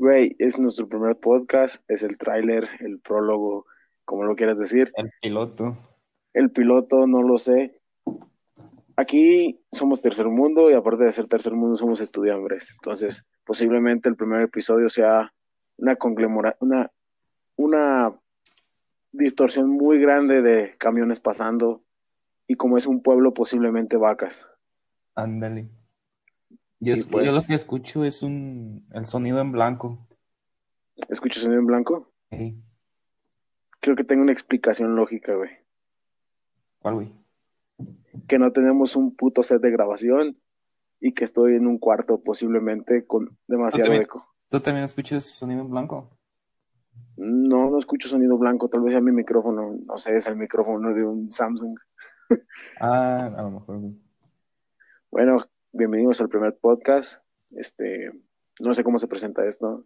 Güey, es nuestro primer podcast, es el tráiler, el prólogo, como lo quieras decir. El piloto. El piloto, no lo sé. Aquí somos tercer mundo y aparte de ser tercer mundo somos estudiantes. Entonces, posiblemente el primer episodio sea una conglomerada, una, una distorsión muy grande de camiones pasando y como es un pueblo, posiblemente vacas. Ándale. Yo, es- pues- yo lo que escucho es un el sonido en blanco. ¿Escuchas sonido en blanco? Ey, Creo que tengo una explicación lógica, güey. ¿Cuál, güey? Que no tenemos un puto set de grabación y que estoy en un cuarto posiblemente con demasiado también. eco. ¿Tú también escuchas sonido en blanco? No, no escucho sonido blanco, tal vez sea mi micrófono, no sé, es el micrófono de un Samsung. Ah, a lo mejor. Bueno, bienvenidos al primer podcast. Este, no sé cómo se presenta esto,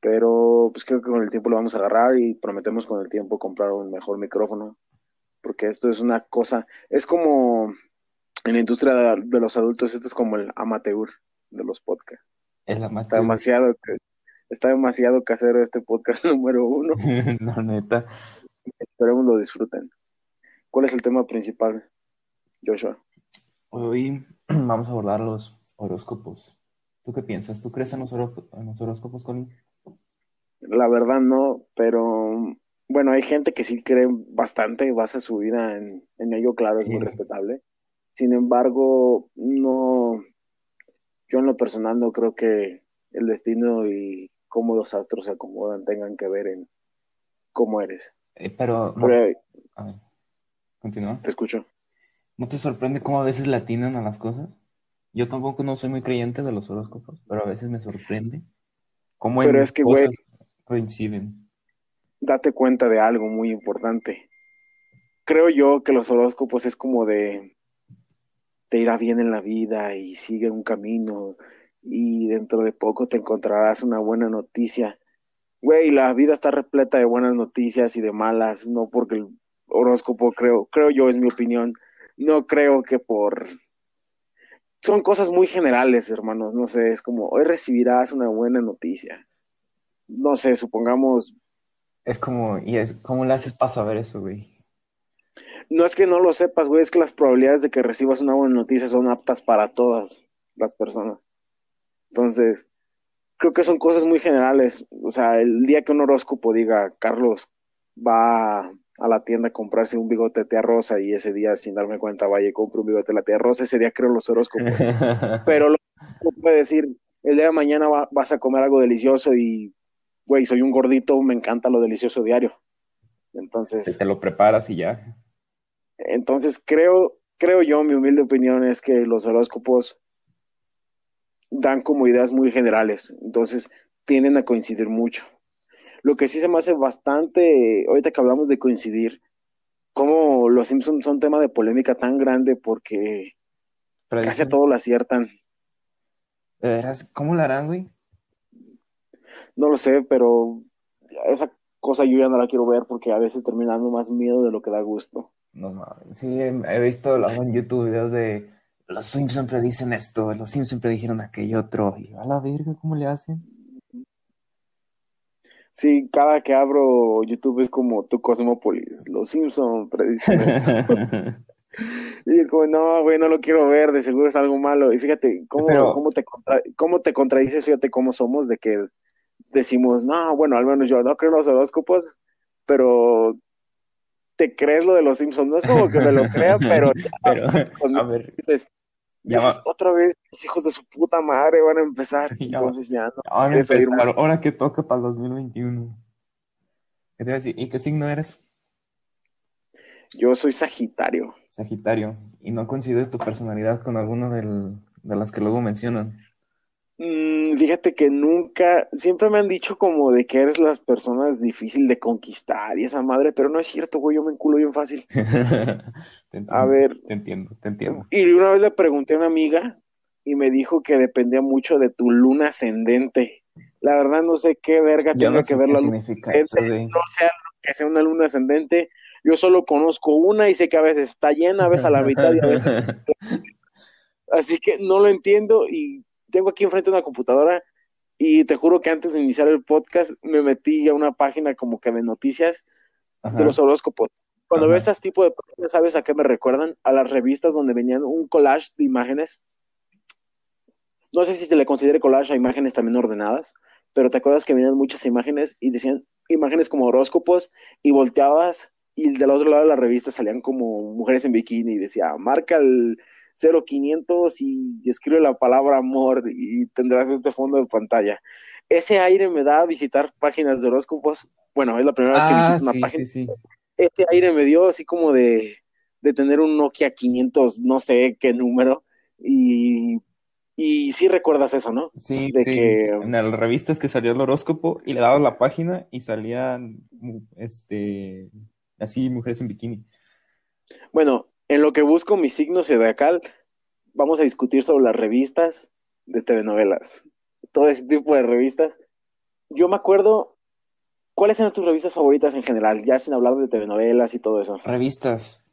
pero pues creo que con el tiempo lo vamos a agarrar y prometemos con el tiempo comprar un mejor micrófono, porque esto es una cosa, es como en la industria de, los adultos, esto es como el amateur de los podcasts. Está demasiado, está demasiado casero este podcast número uno. La neta. Esperemos lo disfruten. ¿Cuál es el tema principal, Joshua? Hoy vamos a abordar los horóscopos. ¿Tú qué piensas? ¿Tú crees en los, horó- en los horóscopos, Colin? La verdad no, pero bueno, hay gente que sí cree bastante, basa su vida en, en ello, claro, es muy respetable. Sin embargo, no, yo en lo personal no creo que el destino y cómo los astros se acomodan tengan que ver en cómo eres. Eh, pero, no- Pero, a ver, continúa. te escucho. ¿No te sorprende cómo a veces le atinan a las cosas? Yo tampoco no soy muy creyente de los horóscopos, pero a veces me sorprende cómo Pero en es que, cosas coinciden. Date cuenta de algo muy importante. Creo yo que los horóscopos es como de te irá bien en la vida y sigue un camino y dentro de poco te encontrarás una buena noticia. Güey, la vida está repleta de buenas noticias y de malas, no porque el horóscopo creo, creo yo es mi opinión, no creo que por son cosas muy generales, hermanos, no sé, es como hoy recibirás una buena noticia. No sé, supongamos Es como, y es, ¿cómo le haces para saber eso, güey? No es que no lo sepas, güey, es que las probabilidades de que recibas una buena noticia son aptas para todas las personas. Entonces, creo que son cosas muy generales. O sea, el día que un horóscopo diga, Carlos va a la tienda a comprarse un bigote de tía rosa y ese día, sin darme cuenta, vaya y compra un bigote de la tía rosa, ese día creo los horóscopos. Pero lo lo puede decir, el día de mañana va- vas a comer algo delicioso y, güey, soy un gordito, me encanta lo delicioso diario. Entonces... Te lo preparas y ya. Entonces creo, creo yo, mi humilde opinión es que los horóscopos dan como ideas muy generales, entonces tienden a coincidir mucho. Lo que sí se me hace bastante, ahorita que hablamos de coincidir, como los Simpsons son tema de polémica tan grande porque Pero casi a todo lo aciertan. ¿de veras? ¿Cómo lo harán, güey? No lo sé, pero esa cosa yo ya no la quiero ver porque a veces termina dando más miedo de lo que da gusto. No mames. Sí, he visto en YouTube videos de los Simpsons predicen esto, los Simpsons predijeron aquello otro. Y a la verga, ¿cómo le hacen? Sí, cada que abro YouTube es como tu Cosmópolis, los Simpsons predicen esto. Y es como, no, güey, no lo quiero ver, de seguro es algo malo. Y fíjate, ¿cómo, Pero- cómo, te, contra- cómo te contradices? Fíjate cómo somos de que decimos, no, bueno, al menos yo no creo en los horóscopos, pero te crees lo de los Simpsons. No es como que me lo crea, pero Pero, con- a ver, dices, Ya dices, otra vez, los hijos de su puta madre van a empezar. Ya. Entonces ya no. ahora empezar, que toca para el 2021. ¿Qué te iba a decir? ¿Y qué signo eres? Yo soy Sagitario. Sagitario. ¿Y no coincide tu personalidad con alguna del- de las que luego mencionan? Mm, fíjate que nunca, siempre me han dicho como de que eres las personas difícil de conquistar y esa madre, pero no es cierto, güey, yo me enculo bien fácil. Te entiendo, A ver, te entiendo, te entiendo. y una vez le pregunté a una amiga y me dijo que dependía mucho de tu luna ascendente. La verdad no sé qué verga Yo no que ver la luna significa eso, ascendente, no sé que sea una luna ascendente. Yo solo conozco una y sé que a veces está llena, a veces a la mitad y a veces Así que no lo entiendo y tengo aquí enfrente una computadora Y te juro que antes de iniciar el podcast me metí a una página como que de noticias Ajá. de los horóscopos. Cuando Ajá. veo este tipo de páginas, ¿sabes a qué me recuerdan? A las revistas donde venían un collage de imágenes. No sé si se le considere collage a imágenes también ordenadas, pero te acuerdas que venían muchas imágenes y decían imágenes como horóscopos y volteabas y del otro lado de la revista salían como mujeres en bikini y decía, marca el 0500 y escribe la palabra amor y tendrás este fondo de pantalla. Ese aire me da a visitar páginas de horóscopos. Bueno, es la primera vez que Ah, visito una sí, página sí, sí. ese aire me dio así como de, de tener un Nokia 500, no sé qué número, y, y sí recuerdas eso, ¿no? Sí, De sí. que- En las revistas que salía el horóscopo y le dabas la página y salían, este, así mujeres en bikini. Bueno, en lo que busco mi signo zodiacal, vamos a discutir sobre las revistas de telenovelas, todo ese tipo de revistas. Yo me acuerdo, ¿cuáles eran tus revistas favoritas en general? Ya sin hablar de telenovelas y todo eso. Revistas.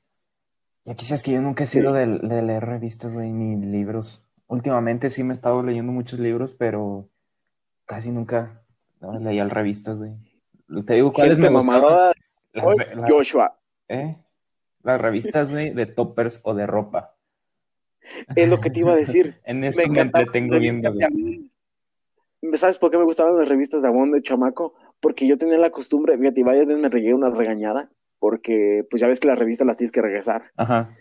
Y aquí sabes que yo nunca he Sí. sido de, de leer revistas, güey, ni libros. Últimamente sí me he estado leyendo muchos libros, pero casi nunca no, leía revistas, güey. Te digo cuáles me gustaban. re- la- Joshua, ¿eh? Las revistas, güey, de toppers o de ropa. es lo que te iba a decir. En eso me, encantaban entretengo viendo, güey. ¿Sabes por qué me gustaban las revistas de Avon de chamaco? Porque yo tenía la costumbre, fíjate, y varias veces me regué una regañada, porque pues ya ves que las revistas las tienes que regresar. Ajá.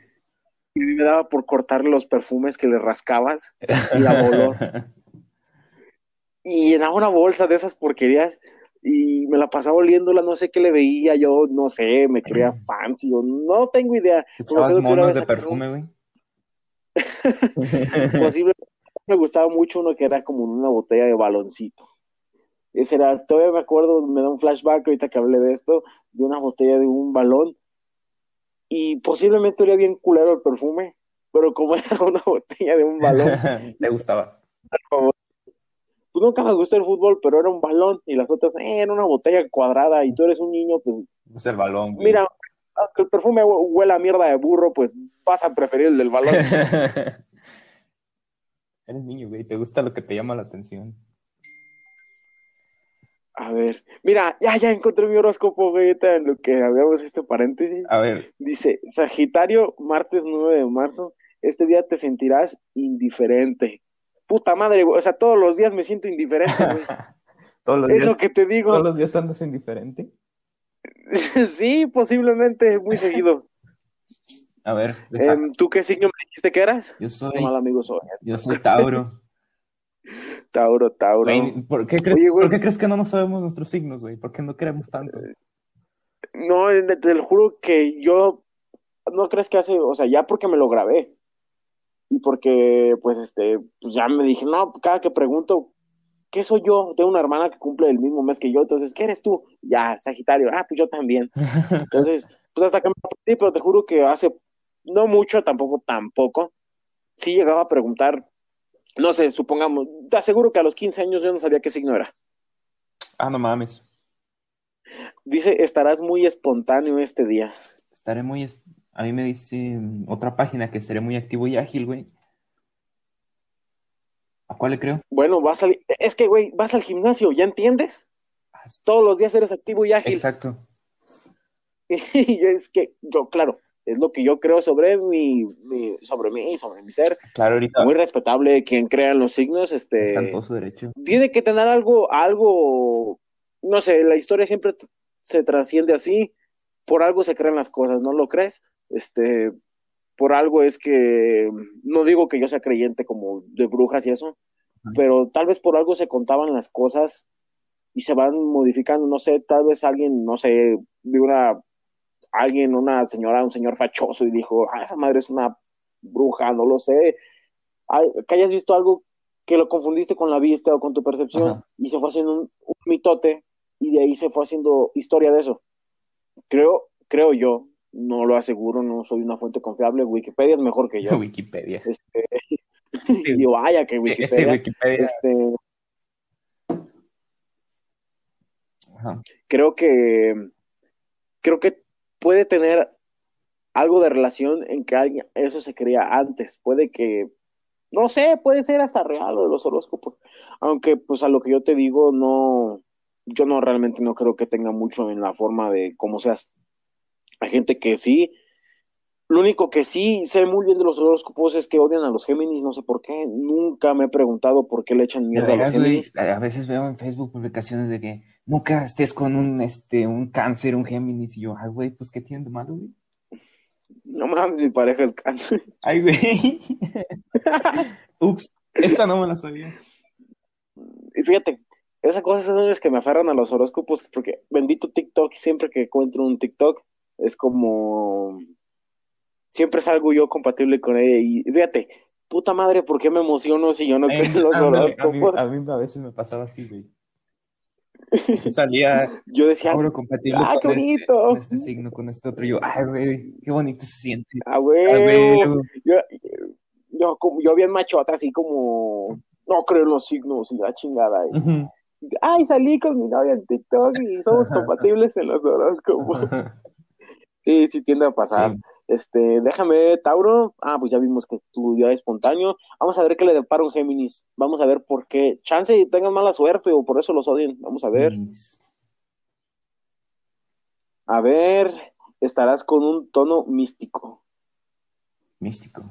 Y a mí me daba por cortarle los perfumes que le rascabas y la olor. Y llenaba una bolsa de esas porquerías y me la pasaba oliéndola, no sé qué le veía, yo no sé, me creía fancy, o no tengo idea. Echabas monos de perfume, güey. posible. Me gustaba mucho uno que era como una botella de baloncito. Ese era, todavía me acuerdo, me da un flashback ahorita que hablé de esto, de una botella de un balón. Y posiblemente olía bien culero el perfume, pero como era una botella de un balón, Te gustaba. Pues nunca me gustó el fútbol, pero era un balón y las otras, eh, era una botella cuadrada y tú eres un niño, pues Es el balón, güey. mira, aunque el perfume hue- huela a mierda de burro, pues vas a preferir el del balón. Eres niño, güey. Te gusta lo que te llama la atención. A ver, mira, ya, ya encontré mi horóscopo, güey, en lo que habíamos este paréntesis. A ver, Dice, Sagitario, martes 9 de marzo, este día te sentirás indiferente. Puta madre, güey, o sea, todos los días me siento indiferente, güey. todos los Es días, lo que te digo. todos los días andas indiferente. Sí, posiblemente, muy seguido. A ver, Em, ¿Tú qué signo me dijiste que eras? yo soy, mal amigo soy. yo soy Tauro. Tauro, Tauro. Güey, ¿por qué crees, Oye, güey. por qué crees que no nos sabemos nuestros signos, güey? ¿Por qué no queremos tanto? No, te, te lo juro que yo, no crees que hace, o sea, ya porque me lo grabé. Y porque, pues, este, pues ya me dije, no, cada que pregunto, ¿qué soy yo? Tengo una hermana que cumple el mismo mes que yo, entonces, ¿qué eres tú? Ya, Sagitario, ah, pues yo también. Entonces, pues hasta que me aprendí, pero te juro que hace no mucho, tampoco, tampoco, sí llegaba a preguntar, no sé, supongamos, te aseguro que a los 15 años yo no sabía qué signo era. Ah, no mames. Dice, estarás muy espontáneo este día. Estaré muy... A mí me dice mm, otra página que estaré muy activo y ágil, güey. ¿A cuál le creo? Bueno, vas al, es que, güey, vas al gimnasio, ¿ya entiendes? Ah. Todos los días eres activo y ágil. Exacto. Y es que yo, claro, es lo que yo creo sobre mi, mi- sobre mí y sobre mi ser. Claro, ahorita Muy respetable quien crea en los signos, este, está en todo su derecho. tiene que tener algo, algo, no sé, la historia siempre se trasciende así, por algo se crean las cosas, ¿no lo crees? Este, por algo es que, no digo que yo sea creyente como de brujas y eso, pero tal vez por algo se contaban las cosas y se van modificando, no sé, tal vez alguien, no sé, de una, alguien, una señora, un señor fachoso y dijo, ah, esa madre es una bruja, no lo sé, Ay, que hayas visto algo que lo confundiste con la vista o con tu percepción y se fue haciendo un, un mitote y de ahí se fue haciendo historia de eso. Creo, creo yo, no lo aseguro, no soy una fuente confiable, Wikipedia es mejor que yo. Wikipedia. Este, Sí, y vaya que Wikipedia. sí, Wikipedia. Este, Ajá. creo que creo que puede tener algo de relación en que alguien, eso se creía antes. Puede que no sé, puede ser hasta real lo de los horóscopos. Aunque, pues a lo que yo te digo, no, yo no realmente no creo que tenga mucho en la forma de cómo seas. Hay gente que sí. Lo único que sí sé muy bien de los horóscopos es que odian a los Géminis, no sé por qué. Nunca me he preguntado por qué le echan mierda a los Géminis. a veces veo en Facebook publicaciones de que nunca estés con un, este, un cáncer, un Géminis, y yo, ay, güey, pues, ¿qué tiene de malo, güey? No mames, mi pareja es cáncer. Ay, güey. Ups, esa no me la sabía. Y fíjate, esas cosas son las que me aferran a los horóscopos, porque bendito TikTok, siempre que encuentro un TikTok, es como. Siempre salgo yo compatible con ella. Y fíjate, puta madre, ¿por qué me emociono si yo no creo en los horóscopos? A mí, a mí a veces me pasaba así, güey. salía yo decía, compatible ah, qué con, este, bonito. con este signo, con este otro. Y yo, ay, güey, qué bonito se siente. Ah, güey. Yo, yo, como, yo bien machota, así como, no creo en los signos y la chingada. Y, Ay, salí con mi novia en TikTok y somos compatibles en los horóscopos. sí, sí tiende a pasar. Sí. Este, déjame, Tauro. Ah, pues ya vimos que estudió espontáneo. Vamos a ver qué le depara un Géminis. Vamos a ver por qué. Chance y tengan mala suerte o por eso los odien. Vamos a ver. Géminis. A ver, estarás con un tono místico. Místico.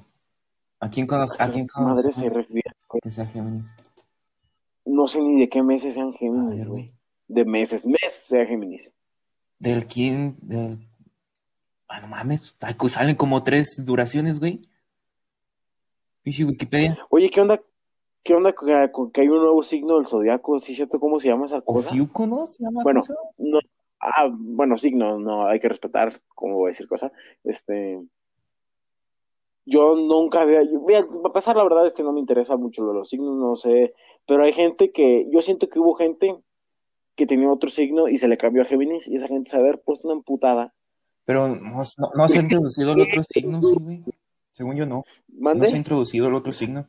¿A quién conoces? ¿A quién conoces? Madre se refiere. Que sea Géminis. No sé ni de qué meses sean Géminis, güey. De meses, mes sea Géminis. ¿Del quién? Del Ah, no mames, salen como tres duraciones, güey. Wikipedia. Oye, ¿qué onda? ¿Qué onda con que hay un nuevo signo del zodiaco? ¿Sí cierto cómo se llama esa cosa? Ofiuco, ¿no? ¿Se llama bueno, no, ah, bueno, signo, no, hay que respetar, cómo voy a decir cosa. Este, yo nunca había, yo, voy a pasar la verdad es que no me interesa mucho lo de los signos, no sé, pero hay gente que, yo siento que hubo gente que tenía otro signo y se le cambió a Géminis y esa gente se haber puesto una emputada pero no, no, se ha introducido el otro signo, sí, güey. Según yo, no. ¿Mande? No se ha introducido el otro signo.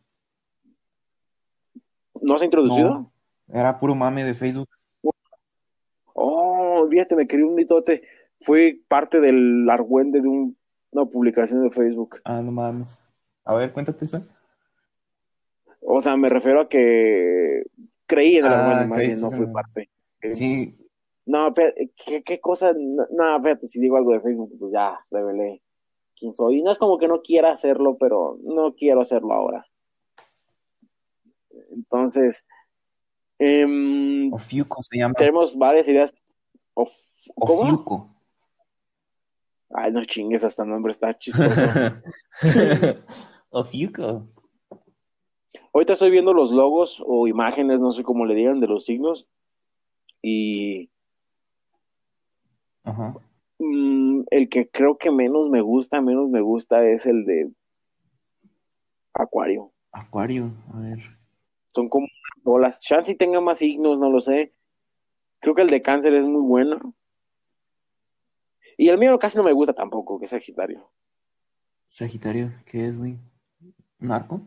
¿No se ha introducido? No, era puro mame de Facebook. Oh, fíjate, me quería un mitote. Fue parte del argüende de un, una publicación de Facebook. Ah, no mames. A ver, cuéntate eso. O sea, me refiero a que creí en el ah, argüende, no fue parte. Sí, no, ¿qué, qué cosa? No, espérate, si digo algo de Facebook, pues ya revelé quién soy. Y no es como que no quiera hacerlo, pero no quiero hacerlo ahora. Entonces, eh, Ofiuco se llama. Tenemos varias ideas. Of, ¿cómo? Ofiuco. Ay, no chingues, hasta el nombre está chistoso. Ofiuco. Ahorita estoy viendo los logos o imágenes, no sé cómo le digan, de los signos. Y Ajá. Mm, el que creo que menos me gusta, menos me gusta es el de Acuario. Acuario, a ver. Son como bolas. Chance si tenga más signos, no lo sé. Creo que el de cáncer es muy bueno. Y el mío casi no me gusta tampoco, que es Sagitario. Sagitario, ¿qué es, güey? ¿Un arco?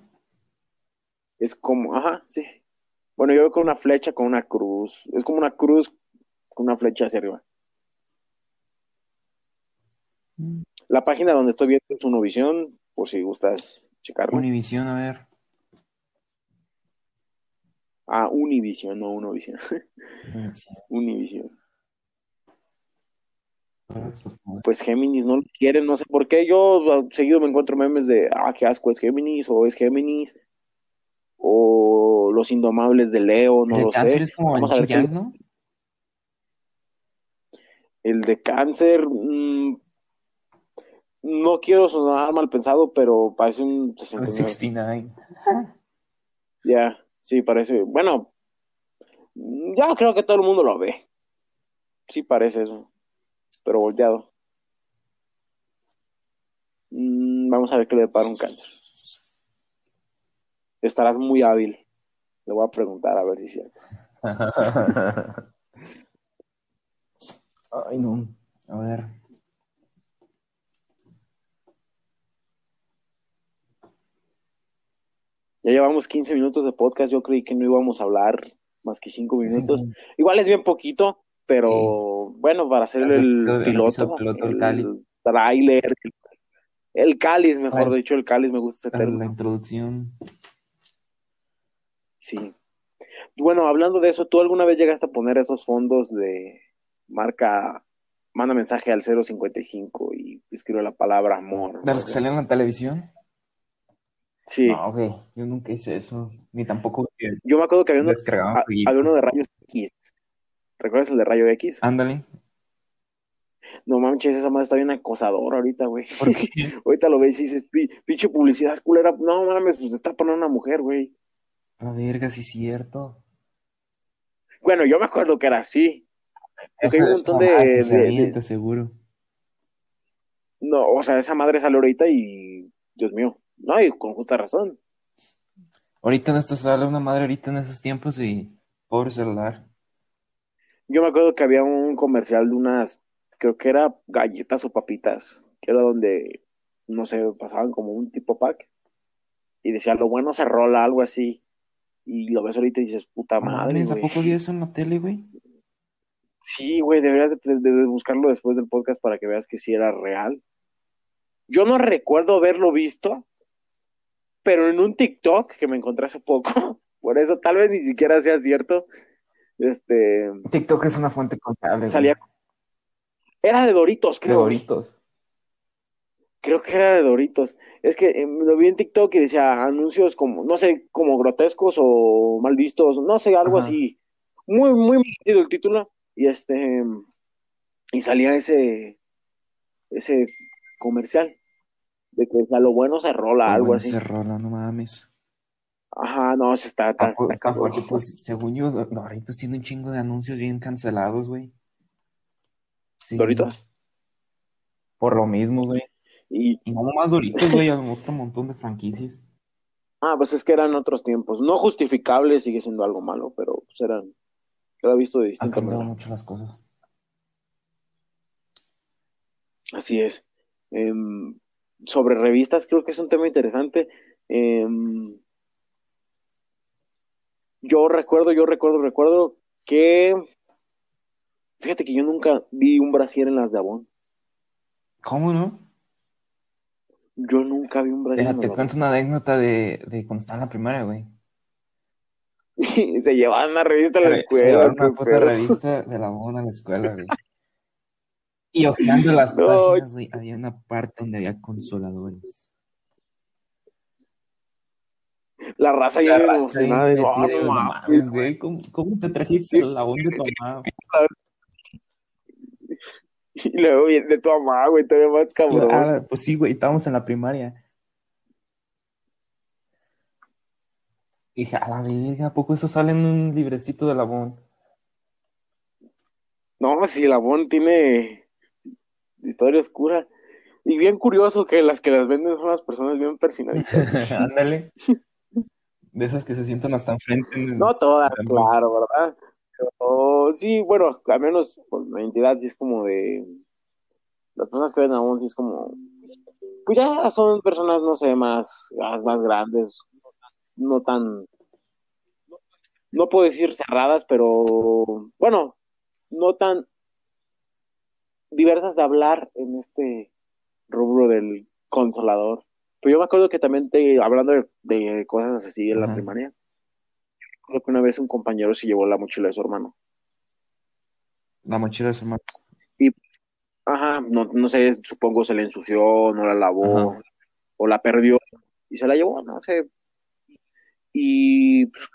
Es como, ajá, sí. Bueno, yo veo con una flecha, con una cruz. Es como una cruz con una flecha hacia arriba. La página donde estoy viendo es Univisión, por si gustas checarlo. Univisión, a ver. Ah, Univisión, no Univisión. Univisión. Pues Géminis no lo quieren, no sé por qué. Yo seguido me encuentro memes de, ah, qué asco es Géminis, o es Géminis, o los indomables de Leo, no el lo cáncer sé. es como Vamos a el ver qué- yang, ¿no? El de cáncer, mm, no quiero sonar mal pensado, pero parece un El 69. 69. Ya, sí, parece. Bueno, ya creo que todo el mundo lo ve. Sí, parece eso. Pero volteado. Mm, vamos a ver qué le depara un cáncer. Estarás muy hábil. Le voy a preguntar a ver si es cierto. Ay, no. A ver. Ya llevamos 15 minutos de podcast. Yo creí que no íbamos a hablar más que 5 minutos. Sí. Igual es bien poquito, pero bueno, para hacer El el, el piloto, piloto, el cáliz. tráiler, el, el cáliz, mejor Bueno. dicho, el cáliz, me gusta ese término. la introducción. Sí. Bueno, hablando de eso, ¿tú alguna vez llegaste a poner esos fondos de marca, manda mensaje al 055 y escribe la palabra amor? ¿De los que salían en la televisión? Sí. No, güey, yo nunca hice eso. Ni tampoco Yo me acuerdo que había uno, descargaban a- jueguitos. había uno de rayos X. ¿Recuerdas el de rayo X? Ándale. No manches, esa madre está bien acosadora ahorita, güey. ¿Por qué? Ahorita lo ves y dices, "Pi- pinche publicidad culera. No mames, pues está poniendo una mujer, güey. La verga, sí es cierto. Bueno, yo me acuerdo que era así. Porque hay un montón de- de- de- te aseguro. No, o sea, esa madre salió ahorita y, Dios mío, no, y con justa razón. Ahorita en esta sala, una madre ahorita en esos tiempos y pobre celular. Yo me acuerdo que había un comercial de unas, creo que era galletas o papitas, que era donde, no sé, pasaban como un tipo pack y decía, lo bueno se rola, algo así. Y lo ves ahorita y dices, puta madre, ¿A poco vi eso en la tele, güey? Sí, güey, deberías de, de- de buscarlo después del podcast para que veas que sí era real. Yo no recuerdo haberlo visto, pero en un TikTok que me encontré hace poco, por eso tal vez ni siquiera sea cierto, este, TikTok es una fuente confiable. salía, era de Doritos, de creo, güey. Doritos. creo que era de Doritos. Es que eh, lo vi en TikTok y decía anuncios como, no sé, como grotescos o mal vistos, no sé, algo Ajá. así. Muy, muy metido el título. Y este, y salía ese, ese comercial de que a lo bueno se rola, algo bueno, así. se rola, no mames. Ajá, no, se está, Ah, pues, pues, según yo, Doritos tiene un chingo de anuncios bien cancelados, güey. Sí. ¿Doritos? Por lo mismo, güey. Y, Y no nomás Doritos, güey, otro montón de franquicias. ah, pues es que eran otros tiempos. No justificable, sigue siendo algo malo, pero pues eran, era visto de Han distinta cambiado manera. mucho las cosas. Así es. Em, sobre revistas, creo que es un tema interesante. Em, yo recuerdo, yo recuerdo, recuerdo que, fíjate que yo nunca vi un brasier en las de Avon. ¿Cómo no? Yo nunca vi un brasier en las de cuento una anécdota de, de cuando estaba en la primaria, güey. Avon. Se llevaban una revista a la Se escuela. llevaron una qué puta revista de la mona a la escuela, güey. Y hojeando las No. páginas, güey, había una parte donde había consoladores. La raza ya era emocionada. de, "Oh, no mames, güey, ¿cómo, cómo te trajiste el labón de tu mamá? Y luego de tu mamá, güey, todavía más cabrón. Ah, pues sí, güey, estábamos en la primaria. Y dije, a la verga, ¿a poco eso sale en un librecito de labón? No, si el Avon tiene historia oscura. Y bien curioso que las que las venden son las personas bien persinaditas. Ándale. De esas que se sientan hasta enfrente. en el- No todas, claro, ¿verdad? Pero sí, bueno, al menos por la entidad sí es como de... Las personas que ven Avon sí es como... Pues ya son personas, no sé, más, más grandes, no tan... No puedo decir cerradas, pero bueno, no tan diversas de hablar en este rubro del consolador. Pero yo me acuerdo que también te, hablando de, de cosas así en la primaria, creo que una vez un compañero se llevó la mochila de su hermano. La mochila de su hermano. Ajá, no, no sé, supongo se le ensució, no la lavó, Ajá. o la perdió, y se la llevó, no sé. Y pues,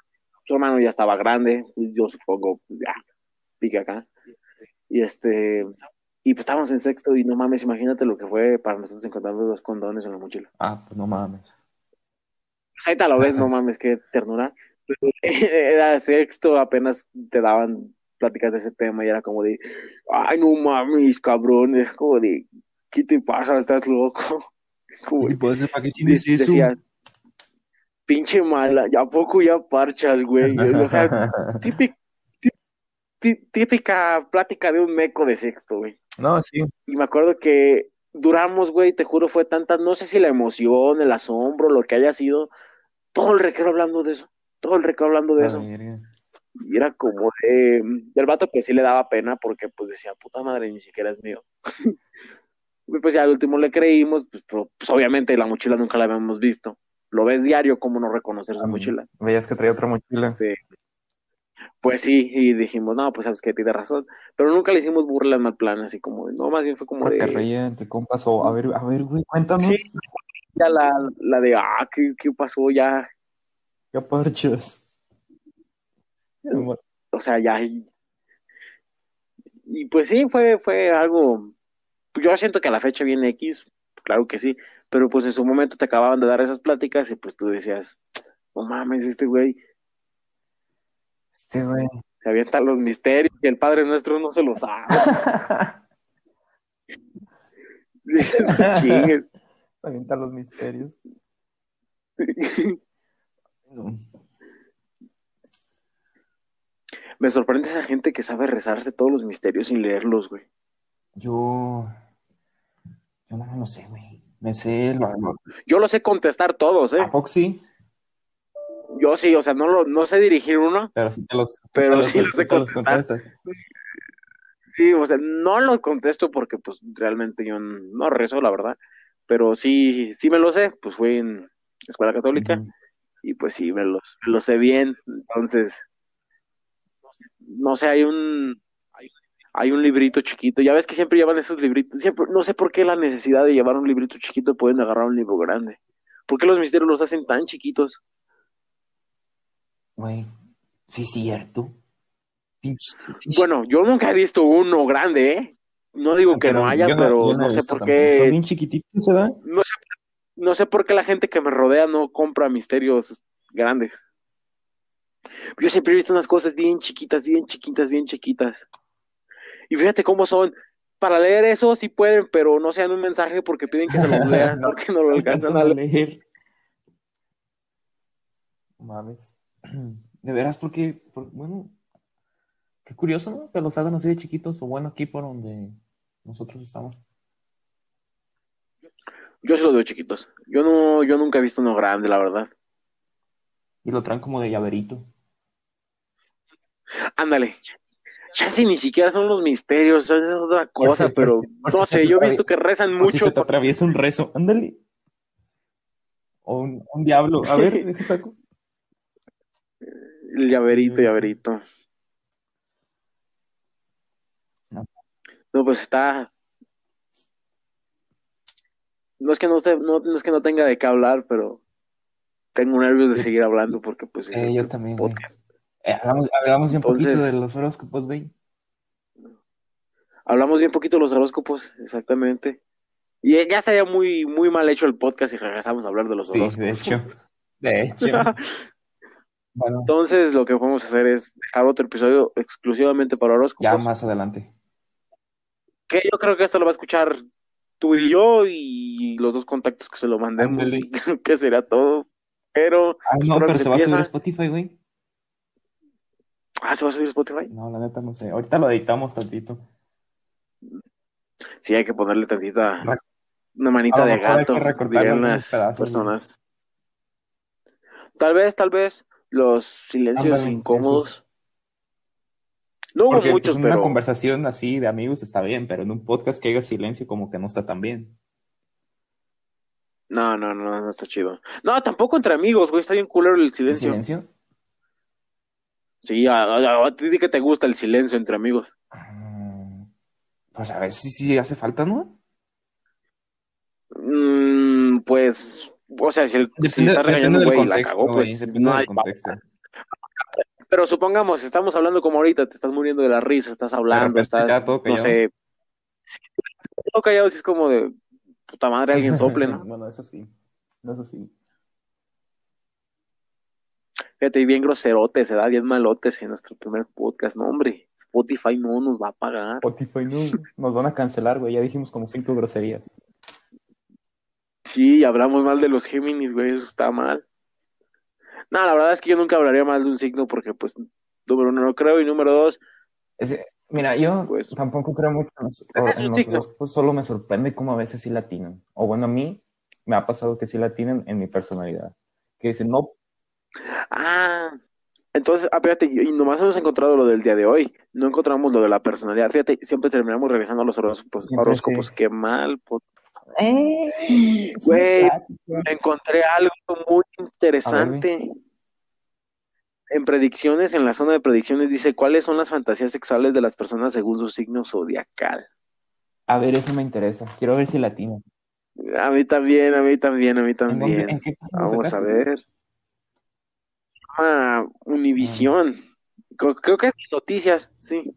su hermano ya estaba grande, yo supongo, ya, pique acá. Y este, y pues estábamos en sexto, y no mames, imagínate lo que fue para nosotros encontrar los condones en la mochila. Ah, pues no mames. Pues ahí te lo ves, no mames, qué ternura. Pero era sexto, apenas te daban pláticas de ese tema y era como de, ay, no mames, cabrón, es como de, ¿qué te pasa? ¿Estás loco? Como ¿Y puede ser para qué tienes eso? decía, pinche mala, ¿ya poco ya parchas, güey? O sea, típica, típica plática de un meco de sexto, güey. No, sí. Y me acuerdo que duramos, güey, te juro, fue tanta, no sé si la emoción, el asombro, lo que haya sido, todo el recreo hablando de eso, todo el recreo hablando de La eso. Y era como de, del vato que sí le daba pena porque pues decía, puta madre, ni siquiera es mío. Pues ya al último le creímos, pues, pero, pues, obviamente la mochila nunca la habíamos visto. lo ves diario, ¿cómo no reconocer su mochila? Veías que traía otra mochila. Pues sí, y dijimos, no, pues sabes que tiene razón, pero nunca le hicimos burlas mal plan, así como, no, más bien fue como Porque de, reía entre compas. O, a ver, a ver, güey, cuéntanos. sí, ya la, la de, ah, ¿qué, qué pasó? Ya, ¿Qué parches? o sea, ya, y, y pues sí, fue, fue algo, yo siento que a la fecha viene X, claro que sí, pero pues en su momento te acababan de dar esas pláticas y pues tú decías, no mames, este güey Este, güey. se avienta los misterios y el Padre Nuestro no se los sabe. Chingues. Avienta los misterios. No. Me sorprende esa gente que sabe rezarse todos los misterios sin leerlos, güey. Yo. Yo no me lo sé, güey. Me sé lo- Yo lo sé contestar todos, ¿eh? ¿A poco sí? Yo sí, o sea, no lo, no sé dirigir uno, Pero sí te los. Pero te los- sí los sé te los contestar. sí, o sea, no lo contesto porque pues realmente yo no rezo, la verdad, pero sí, sí me lo sé, pues fui en escuela católica y pues sí, me los, me lo sé bien, entonces, no sé, hay un, hay un librito chiquito, ya ves que siempre llevan esos libritos, siempre, no sé por qué la necesidad de llevar un librito chiquito pueden agarrar un libro grande, ¿por qué los misterios los hacen tan chiquitos? Güey. Sí, cierto. Pinche. pinche- Bueno, yo nunca he visto uno grande, ¿eh? No digo que Pero no haya, pero no, sé por tampoco. Son qué, bien chiquititos, ¿se da? no sé, no sé por qué la gente que me rodea no compra misterios grandes. Yo siempre he visto unas cosas bien chiquitas, bien chiquitas, bien chiquitas. Y fíjate cómo son. Para leer eso sí pueden, pero no sean un mensaje porque piden que se los lean, No porque no lo alcanzan a leer. Mames. De veras, porque, por- bueno, qué curioso, ¿no? Que los hagan así de chiquitos, o bueno, aquí por donde nosotros estamos. Yo sí los veo chiquitos. Yo no, yo nunca he visto uno grande, la verdad. Y lo traen como de llaverito. Ándale. Chance ni siquiera son los misterios, es otra cosa, si- pero si- no sé, yo he visto que rezan Por si mucho se te atraviesa un rezo, ándale. O un, un diablo. A ver, deja saco. El llaverito, llaverito. No. No, pues está. No es que no, te- no, no es que no tenga de qué hablar, pero tengo nervios de seguir hablando porque pues es Eh, yo también, podcast. Eh, hablamos, hablamos un poquito de los horóscopos, güey. Hablamos bien poquito de los horóscopos, exactamente. Y ya estaría muy, muy mal hecho el podcast si regresamos a hablar de los Sí, horóscopos. de hecho. De hecho. Bueno, Entonces, lo que podemos hacer es dejar otro episodio exclusivamente para horóscopos. ya más adelante. Que yo creo que esto lo va a escuchar tú y yo y los dos contactos que se lo mandemos. Que será todo. Pero, Ah, no, pero que se va a subir a Spotify, güey. ah, ¿se va a subir a Spotify? No, la neta no sé. Ahorita lo editamos tantito. Sí, hay que ponerle tantita, Re- una manita A de mejor hay gato, que pedazos, personas. Tal vez, tal vez, los silencios incómodos. No hubo Porque muchos, pues, en una pero conversación así de amigos está bien, pero en un podcast que haya silencio como que no está tan bien. no, no, no, no está chido. No, tampoco entre amigos, güey, está bien culero el ¿El silencio. silencio? Sí, a, a- a ti que te gusta el silencio entre amigos. Ah, Pues a ver si sí hace falta, ¿no? Mm, pues, o sea, si, el- si Depende, estás regañando depende un güey y la cagó, pues no hay-. Pero supongamos, estamos hablando como ahorita, te estás muriendo de la risa, estás hablando, repente estás, ya todo no callado. sé, todo callado, sí es como de puta madre, alguien sople, ¿no? Bueno, eso sí. Eso sí. Fíjate, y bien groserotes, se da bien malotes en nuestro primer podcast, no, hombre, Spotify no nos va a pagar. Spotify no. Nos van a cancelar, güey. Ya dijimos como cinco groserías. Sí, hablamos mal de los Géminis, güey, eso está mal. No, la verdad es que yo nunca hablaría mal de un signo porque, pues, número uno no creo y número dos, mira, yo Pues- tampoco creo mucho en los, es en un los signo. horóscopos, solo me sorprende cómo a veces sí latinan. O bueno, a mí me ha pasado que sí latinan en mi personalidad. Que dicen, no, ah, Entonces, ah, fíjate, y nomás hemos encontrado lo del día de hoy, no encontramos lo de la personalidad. Fíjate, siempre terminamos regresando a los horóscopos. Horóscopos, sí. qué mal. po- Eh, Güey, me encontré algo muy interesante. En predicciones, en la zona de predicciones, dice cuáles son las fantasías sexuales de las personas según su signo zodiacal. A ver, eso me interesa. Quiero ver si latino. A mí también, a mí también, a mí ¿En, dónde- también. en qué página Vamos a ver. Ah, Univisión. Creo, creo que es noticias, sí.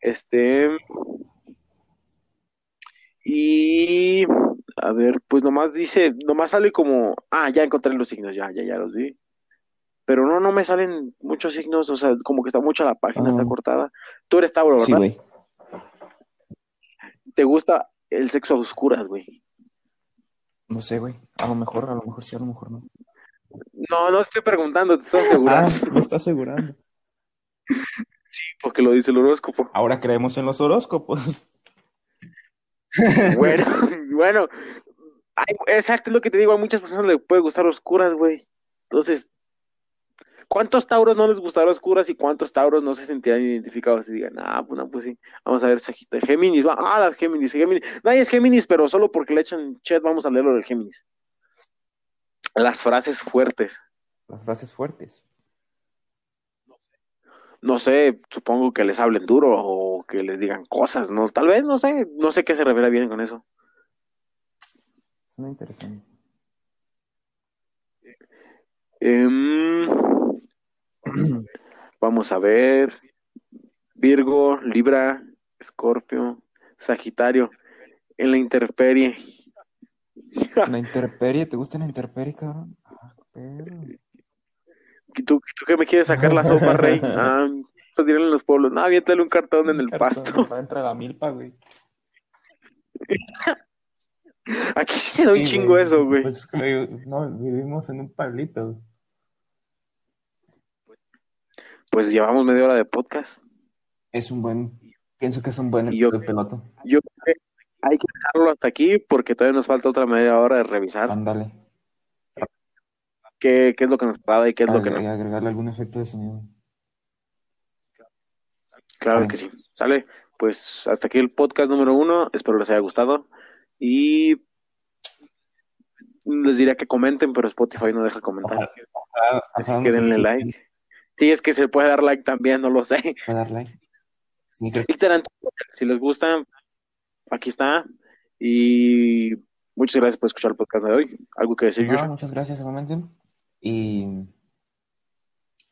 Este. Y. A ver, pues nomás dice, nomás sale como. Ah, ya encontré los signos, ya, ya, ya los vi. Pero no, no me salen muchos signos, o sea, como que está mucho la página, está Ah. cortada. Tú eres Tauro, Sí, ¿verdad? güey. ¿Te gusta el sexo a oscuras, güey? No sé, güey. A lo mejor, a lo mejor sí, a lo mejor no. No, no estoy preguntando, te estoy asegurando, Ah, me está asegurando. porque lo dice el horóscopo. Ahora creemos en los horóscopos. Bueno, bueno, hay- exacto es lo que te digo, a muchas personas les puede gustar oscuras, güey. Entonces, ¿cuántos tauros no les gustará oscuras y cuántos tauros no se sentirán identificados y digan, ah, pues no, pues sí, vamos a ver, Sagitario, Géminis, va, ah, las Géminis, Géminis, nadie es Géminis, pero solo porque le echan chat vamos a leerlo del Géminis. Las frases fuertes, Las frases fuertes. No sé, supongo que les hablen duro o que les digan cosas, ¿no? Tal vez, no sé, no sé qué se revela bien con eso. Suena interesante. Em, Vamos a ver. Virgo, Libra, Escorpio, Sagitario. En la intemperie. La intemperie, ¿te gusta la intemperie, cabrón? Ah, pero... ¿Tú, tú qué me quieres sacar la sopa, rey? Ah, pues dirán en los pueblos. No, aviéntale un cartón en el pasto. A entrar la milpa, güey. Aquí sí se da un Sí, chingo eso, güey. Pues que no, vivimos en un pueblito. güey. Pues llevamos media hora de podcast. Es un buen, pienso que es un buen yo- peloto. Yo creo que hay que dejarlo hasta aquí porque todavía nos falta otra media hora de revisar Ándale. Qué, qué es lo que nos agrada y qué es lo que no. Agre- agregarle algún efecto de sonido. Claro Vale. que sí. Sale. Pues hasta aquí el podcast número uno. Espero les haya gustado. Y les diría que comenten, pero Spotify no deja comentar. Así que denle like. Sí, es que se puede dar like también, no lo sé. ¿Puede dar like? Sí, creo que Instagram, si les gusta, aquí está. Y muchas gracias por escuchar el podcast de hoy. ¿Algo que decir, No, muchas gracias igualmente. Y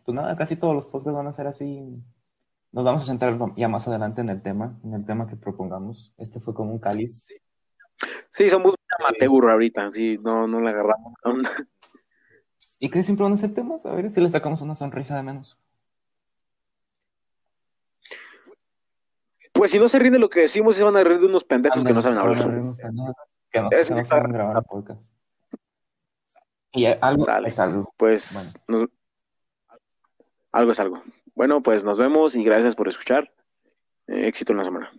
pues nada, casi todos los podcasts van a ser así. Nos vamos a centrar ya más adelante en el tema, en el tema que propongamos. Este fue como un cáliz. Sí, somos muy amateur ahorita. Sí, no, no le agarramos. ¿Y qué siempre van a ser temas? A ver si le sacamos una sonrisa de menos. Pues si no se ríen de lo que decimos, se van a reír de unos pendejos que no saben hablar. Que no, que saben grabar podcast. Y algo Sale. es algo. Pues nos- algo es algo. Bueno, pues nos vemos y gracias por escuchar. Eh, éxito en la semana.